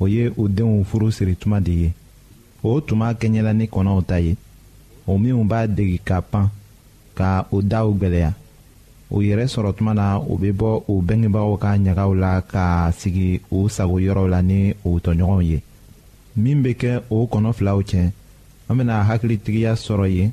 o ye u denw furu siri tuma de ye o tuma kɛɲɛla ni kɔnɔw ta ye o minnu b'a degi ka pan ka o daw gwɛlɛya u yɛrɛ sɔrɔ tuma na u bɛ bɔ u bɛngebagaw ka ɲagaw la ka sigi u sago yɔrɔw la ni u tɔɲɔgɔnw ye min bɛ kɛ o kɔnɔ filaw cɛ an bɛna hakilitigiya sɔrɔ yen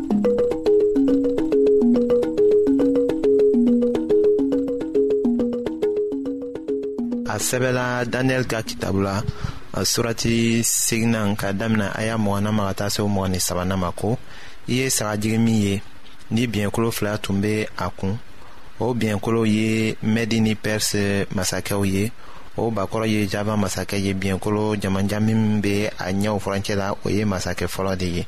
a sɛbɛla daniyɛli ka kitabu la a surati seginan ka damina a y'a mɔgɔna ma ka taa se o mɔgɔ ni sabanan ma ko i ye sagajigi min ye ni biɲɛkolo fila tun bɛ a kun o biɲɛkolo ye mɛdi ni pɛrisi masakɛw ye o bakɔrɔ ye java masakɛ ye biɲɛkolo jamanjan min bɛ a ɲɛw furancɛ la o ye masakɛ fɔlɔ de ye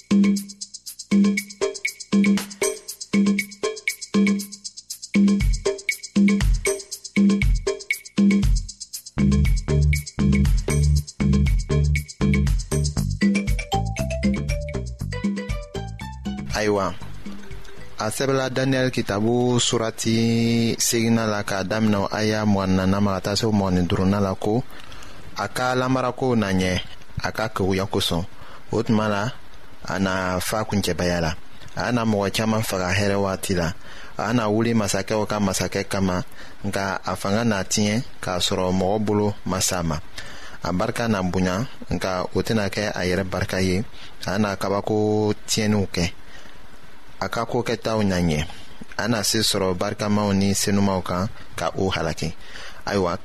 sɛbɛla daniyɛli kitabu surati segina la k'a daminɛ a y'a mɔgɔni nana ma ka taa se mɔgɔni duruna la ko a ka lamarakow na ɲɛ a ka keguya kosɔn o tuma la a na fa kuncɛbaya la a na mɔgɔ caman faga hɛrɛ waati la a na wuli masakɛw ka masakɛ kama nka a fanga na tiɲɛ k'a sɔrɔ mɔgɔ bolo ma sa ma a barika na bonya nka o tɛna kɛ a yɛrɛ barika ye a na kabako tiɲɛniw kɛ a ka ko kɛtaw na ɲɛ a na se sɔrɔ barikamaw ni senumaw kan ka o halaki ayiwa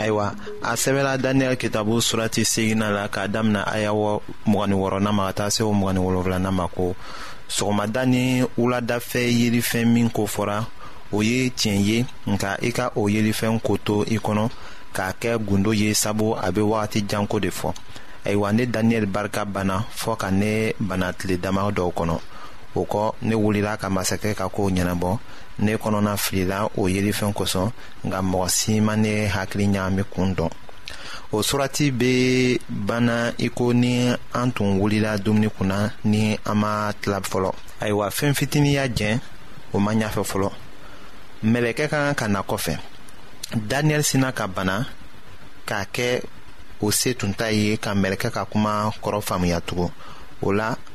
ayiwa a sɛbɛla daniyɛli kitabu surati segina la k'a damina aya mugani wɔrɔna ma ka taa se o mugani wolonfilana ma ko sɔgɔmada ni wuladafɛ yelifɛn min ko fɔra o ye tiɲɛ ye nka i ka o yelifɛn ko to i kɔnɔ k'a kɛ gundo ye sabu a bɛ wagati janko de fɔ ayiwa ne daniyɛli barika banna fɔɔ ka ne bana tile dama dɔw kɔnɔ o kɔ ne wulila ka masakɛ ka kow ɲɛnabɔ ne kɔnɔna filila o yelifɛn kosɔn nka mɔgɔ si ma ne hakili ɲaami kun dɔn o surati bɛ banna i ko ni an tun wulila dumuni kunna ni an ma tila fɔlɔ ayiwa fɛn fitinin y'a jɛn o ma ɲafɛ fɔlɔ mɛlɛkɛ ka kan ka na kɔfɛ daniel sina ka bana k'a kɛ o se tun ta ye ka mɛlɛkɛ ka kuma kɔrɔ faamuya tugun o la